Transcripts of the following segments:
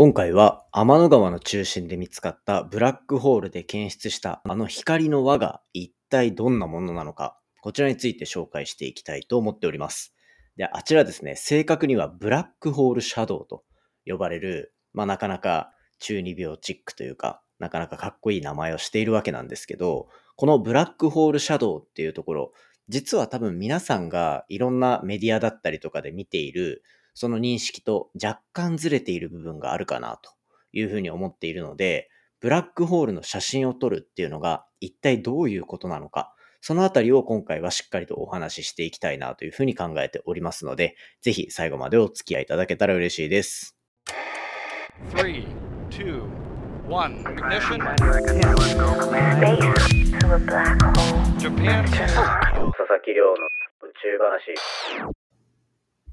今回は天の川の中心で見つかったブラックホールで検出したあの光の輪が一体どんなものなのか、こちらについて紹介していきたいと思っております。で、あちらですね、正確にはブラックホールシャドウと呼ばれる、まあなかなか中二病チックというか、なかなかかっこいい名前をしているわけなんですけど、このブラックホールシャドウっていうところ、実は多分皆さんがいろんなメディアだったりとかで見ているその認識と若干ずれている部分があるかなというふうに思っているので、ブラックホールの写真を撮るっていうのが一体どういうことなのか、そのあたりを今回はしっかりとお話ししていきたいなというふうに考えておりますので、ぜひ最後までお付き合いいただけたら嬉しいです。3, 2, 1, ignition. Japan. 佐々木亮の宇宙話。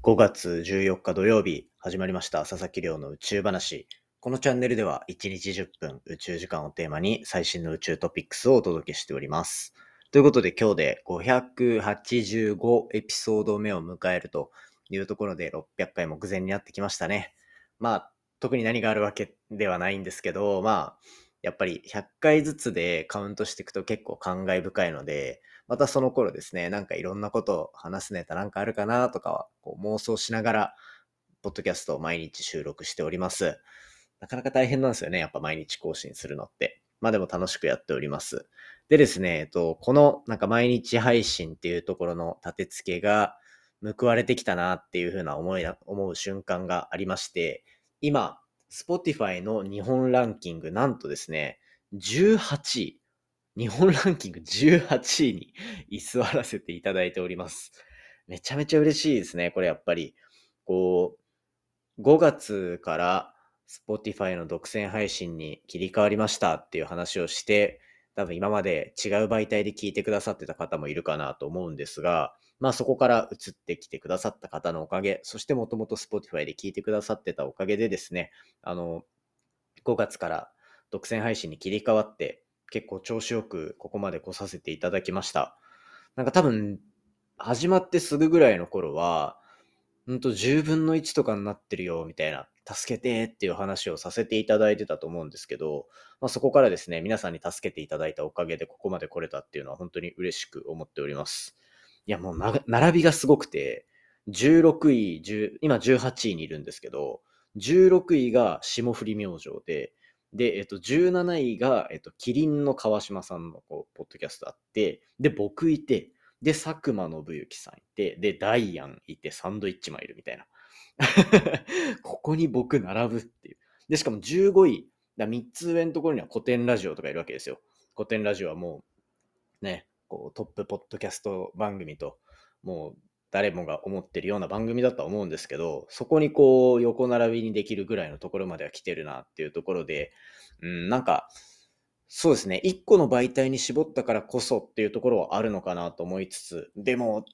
5月14日土曜日始まりました佐々木亮の宇宙話。このチャンネルでは1日10分宇宙時間をテーマに最新の宇宙トピックスをお届けしております。ということで今日で585エピソード目を迎えるというところで600回目前になってきましたね。まあ特に何があるわけではないんですけど、まあやっぱり100回ずつでカウントしていくと結構感慨深いので、またその頃ですね、なんかいろんなことを話すネタなんかあるかなとかはこう妄想しながら、ポッドキャストを毎日収録しております。なかなか大変なんですよね。やっぱ毎日更新するのって。まあでも楽しくやっております。でですね、えっと、このなんか毎日配信っていうところの立て付けが報われてきたなっていうふうな思いだ、思う瞬間がありまして、今、Spotify の日本ランキング、なんとですね、18位。日本ランキング18位に居座らせていただいております。めちゃめちゃ嬉しいですね。これやっぱり、こう、5月から Spotify の独占配信に切り替わりましたっていう話をして、多分今まで違う媒体で聞いてくださってた方もいるかなと思うんですが、まあそこから移ってきてくださった方のおかげ、そしてもともと Spotify で聞いてくださってたおかげでですね、あの、5月から独占配信に切り替わって、結構調子よくここまで来させていただきました。なんか多分、始まってすぐぐらいの頃は、ほんと10分の1とかになってるよ、みたいな助けてっていう話をさせていただいてたと思うんですけど、まあ、そこからですね、皆さんに助けていただいたおかげでここまで来れたっていうのは本当に嬉しく思っております。いや、もう並びがすごくて、16位、10今18位にいるんですけど、16位が霜降り明星で、で、えっと、17位が、えっと、キリンの川島さんのこうポッドキャストあって、で、僕いて、で、佐久間信之さんいて、で、ダイアンいて、サンドイッチマンいるみたいな。ここに僕並ぶっていう。で、しかも15位、だ3つ上のところには古典ラジオとかいるわけですよ。古典ラジオはもう、ね、こうトップポッドキャスト番組と、もう誰もが思ってるような番組だとは思うんですけど、そこにこう横並びにできるぐらいのところまでは来てるなっていうところで、うん、なんか、そうですね、一個の媒体に絞ったからこそっていうところはあるのかなと思いつつ、でも、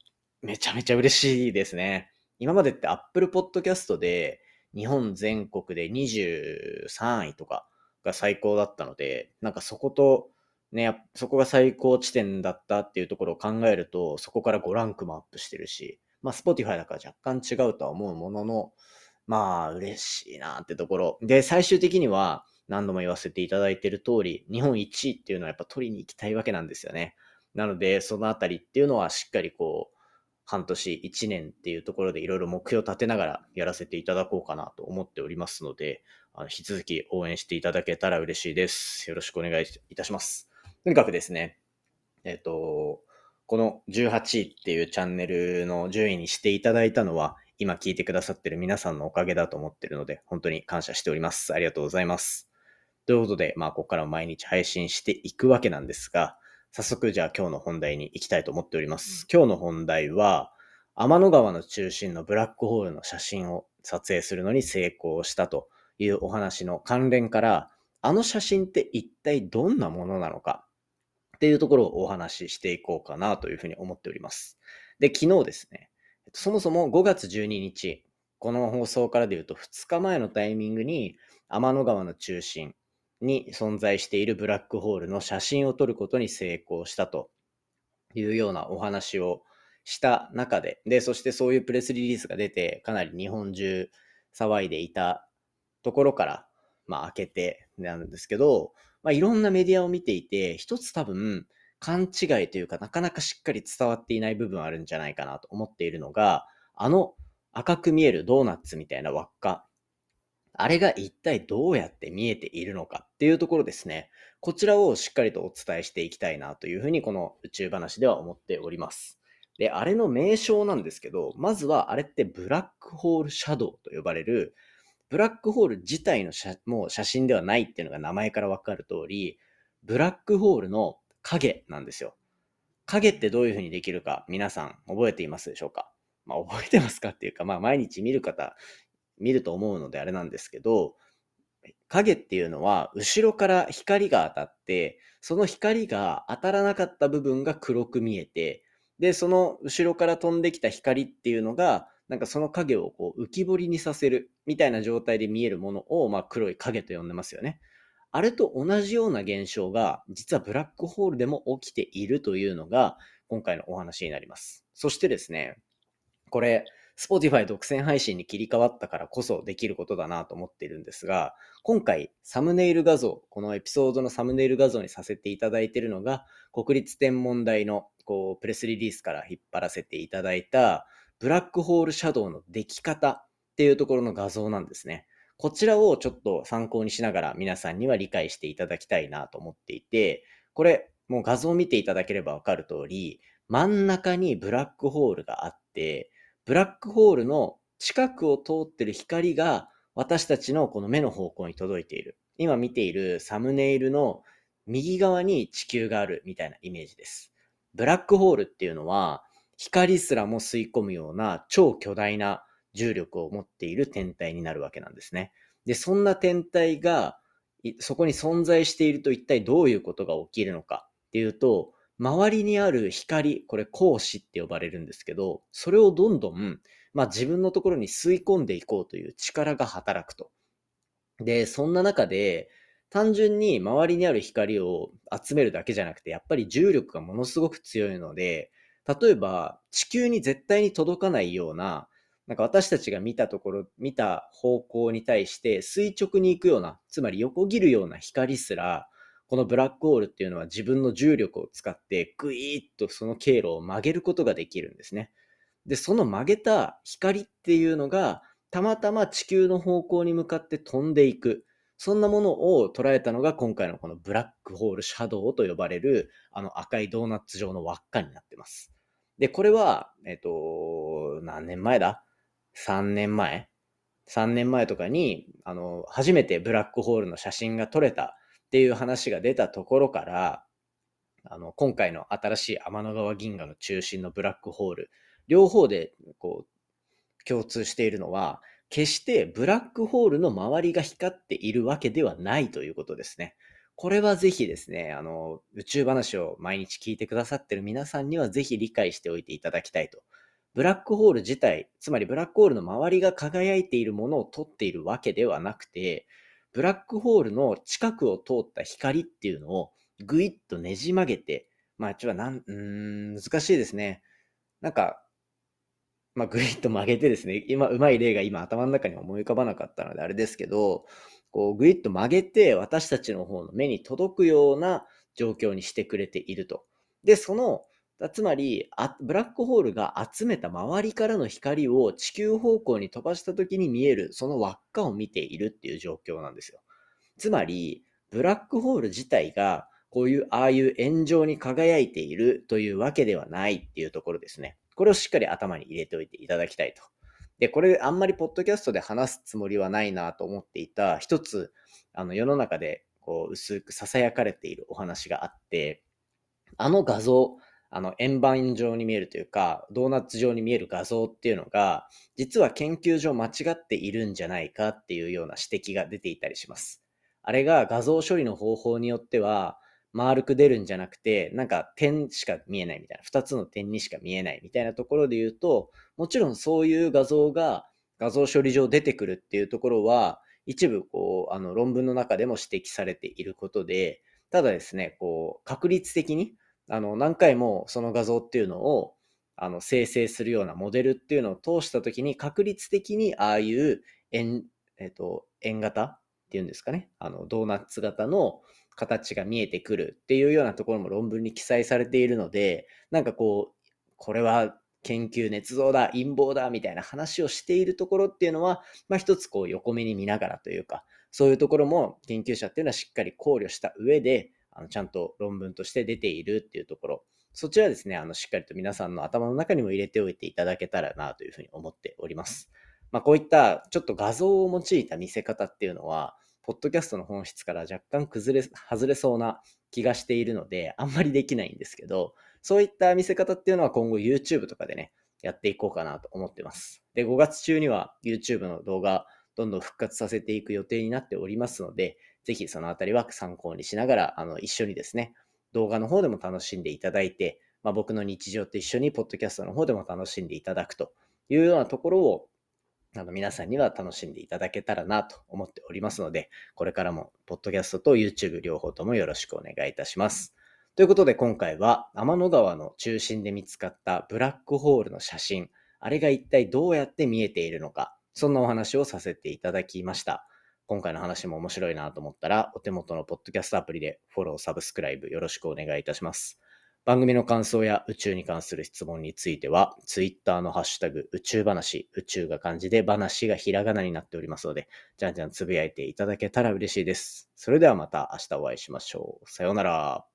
めちゃめちゃ嬉しいですね。今までって Apple Podcast で日本全国で23位とかが最高だったので、なんかそこと、ね、そこが最高地点だったっていうところを考えると、そこから5ランクもアップしてるし、まあ Spotify だから若干違うとは思うものの、まあ嬉しいなってところ。で、最終的には何度も言わせていただいている通り、日本1位っていうのはやっぱ取りに行きたいわけなんですよね。なので、そのあたりっていうのはしっかりこう、半年、1年っていうところでいろいろ目標を立てながらやらせていただこうかなと思っておりますので、あの引き続き応援していただけたら嬉しいです。よろしくお願いいたします。とにかくですね、えっ、ー、と、この18位っていうチャンネルの順位にしていただいたのは、今聞いてくださってる皆さんのおかげだと思ってるので、本当に感謝しております。ありがとうございます。ということで、まあ、ここからも毎日配信していくわけなんですが、早速じゃあ今日の本題に行きたいと思っております。今日の本題は、天の川の中心のブラックホールの写真を撮影するのに成功したというお話の関連から、あの写真って一体どんなものなのかっていうところをお話ししていこうかなというふうに思っております。で、昨日ですね、そもそも5月12日、この放送からで言うと2日前のタイミングに天の川の中心、に存在しているブラックホールの写真を撮ることに成功したというようなお話をした中で、で、そしてそういうプレスリリースが出て、かなり日本中騒いでいたところから、まあ、開けてなんですけど、まあ、いろんなメディアを見ていて、一つ多分、勘違いというか、なかなかしっかり伝わっていない部分あるんじゃないかなと思っているのが、あの赤く見えるドーナツみたいな輪っか。あれが一体どうやって見えているのかっていうところですね。こちらをしっかりとお伝えしていきたいなというふうにこの宇宙話では思っております。で、あれの名称なんですけど、まずはあれってブラックホールシャドウと呼ばれる、ブラックホール自体の写もう写真ではないっていうのが名前からわかる通り、ブラックホールの影なんですよ。影ってどういうふうにできるか皆さん覚えていますでしょうか？まあ覚えてますかっていうか、まあ毎日見る方、見ると思うのであれなんですけど、影っていうのは後ろから光が当たって、その光が当たらなかった部分が黒く見えて、で、その後ろから飛んできた光っていうのが、なんかその影をこう浮き彫りにさせるみたいな状態で見えるものを、まあ、黒い影と呼んでますよね。あれと同じような現象が、実はブラックホールでも起きているというのが、今回のお話になります。そしてですね、これ、Spotify 独占配信に切り替わったからこそできることだなと思っているんですが、今回サムネイル画像、このエピソードのサムネイル画像にさせていただいているのが、国立天文台のこうプレスリリースから引っ張らせていただいた、ブラックホールシャドウの出来方っていうところの画像なんですね。こちらをちょっと参考にしながら皆さんには理解していただきたいなと思っていて、これ、もう画像を見ていただければわかる通り、真ん中にブラックホールがあって、ブラックホールの近くを通ってる光が私たちのこの目の方向に届いている。今見ているサムネイルの右側に地球があるみたいなイメージです。ブラックホールっていうのは光すらも吸い込むような超巨大な重力を持っている天体になるわけなんですね。で、そんな天体がそこに存在していると一体どういうことが起きるのかっていうと、周りにある光、これ光子って呼ばれるんですけど、それをどんどん、まあ、自分のところに吸い込んでいこうという力が働くと。で、そんな中で、単純に周りにある光を集めるだけじゃなくて、やっぱり重力がものすごく強いので、例えば地球に絶対に届かないような、なんか私たちが見たところ、見た方向に対して垂直に行くような、つまり横切るような光すら、このブラックホールっていうのは自分の重力を使ってグイーッとその経路を曲げることができるんですね。で、その曲げた光っていうのがたまたま地球の方向に向かって飛んでいく。そんなものを捉えたのが今回のこのブラックホールシャドウと呼ばれるあの赤いドーナツ状の輪っかになってます。で、これは、えっと、何年前だ ?3 年前 ?3 年前とかに、あの、初めてブラックホールの写真が撮れたっていう話が出たところから、あの、今回の新しい天の川銀河の中心のブラックホール、両方でこう、共通しているのは、決してブラックホールの周りが光っているわけではないということですね。これはぜひですね、あの、宇宙話を毎日聞いてくださってる皆さんにはぜひ理解しておいていただきたいと。ブラックホール自体、つまりブラックホールの周りが輝いているものを取っているわけではなくて、ブラックホールの近くを通った光っていうのをぐいっとねじ曲げて、まあ、ちょっとなん、うん、難しいですね。なんか、まあ、ぐいっと曲げてですね、今、うまい例が今頭の中に思い浮かばなかったのであれですけど、こう、ぐいっと曲げて私たちの方の目に届くような状況にしてくれていると。で、そのつまりブラックホールが集めた周りからの光を地球方向に飛ばした時に見えるその輪っかを見ているっていう状況なんですよ。つまり、ブラックホール自体がこういう、ああいう円状に輝いているというわけではないっていうところですね。これをしっかり頭に入れておいていただきたいと。で、これあんまりポッドキャストで話すつもりはないなと思っていた一つ、あの世の中でこう薄く囁かれているお話があって、あの画像、あの、円盤状に見えるというか、ドーナツ状に見える画像っていうのが、実は研究上間違っているんじゃないかっていうような指摘が出ていたりします。あれが画像処理の方法によっては、丸く出るんじゃなくて、なんか点しか見えないみたいな、二つの点にしか見えないみたいなところで言うと、もちろんそういう画像が画像処理上出てくるっていうところは、一部こう、あの論文の中でも指摘されていることで、ただですね、こう、確率的にあの、何回もその画像っていうのを、あの、生成するようなモデルっていうのを通したときに、確率的にああいう円、えっ、と、円型っていうんですかね、あの、ドーナツ型の形が見えてくるっていうようなところも論文に記載されているので、なんかこう、これは研究捏造だ、陰謀だ、みたいな話をしているところっていうのは、まあ一つこう横目に見ながらというか、そういうところも研究者っていうのはしっかり考慮した上で、あのちゃんと論文として出ているっていうところ、そちらですね、あのしっかりと皆さんの頭の中にも入れておいていただけたらなというふうに思っております。まあこういったちょっと画像を用いた見せ方っていうのは、ポッドキャストの本質から若干崩れ、外れそうな気がしているので、あんまりできないんですけど、そういった見せ方っていうのは今後 YouTube とかでね、やっていこうかなと思ってます。で、5月中には YouTube の動画、どんどん復活させていく予定になっておりますので、ぜひそのあたりは参考にしながら、あの、一緒にですね、動画の方でも楽しんでいただいて、まあ、僕の日常と一緒に、ポッドキャストの方でも楽しんでいただくというようなところを、あの皆さんには楽しんでいただけたらなと思っておりますので、これからも、ポッドキャストと YouTube 両方ともよろしくお願いいたします。ということで今回は天の川の中心で見つかったブラックホールの写真、あれが一体どうやって見えているのか、そんなお話をさせていただきました。今回の話も面白いなと思ったら、お手元のポッドキャストアプリでフォロー、サブスクライブよろしくお願いいたします。番組の感想や宇宙に関する質問については、ツイッターのハッシュタグ宇宙話、宇宙が漢字で話がひらがなになっておりますので、じゃんじゃんつぶやいていただけたら嬉しいです。それではまた明日お会いしましょう。さようなら。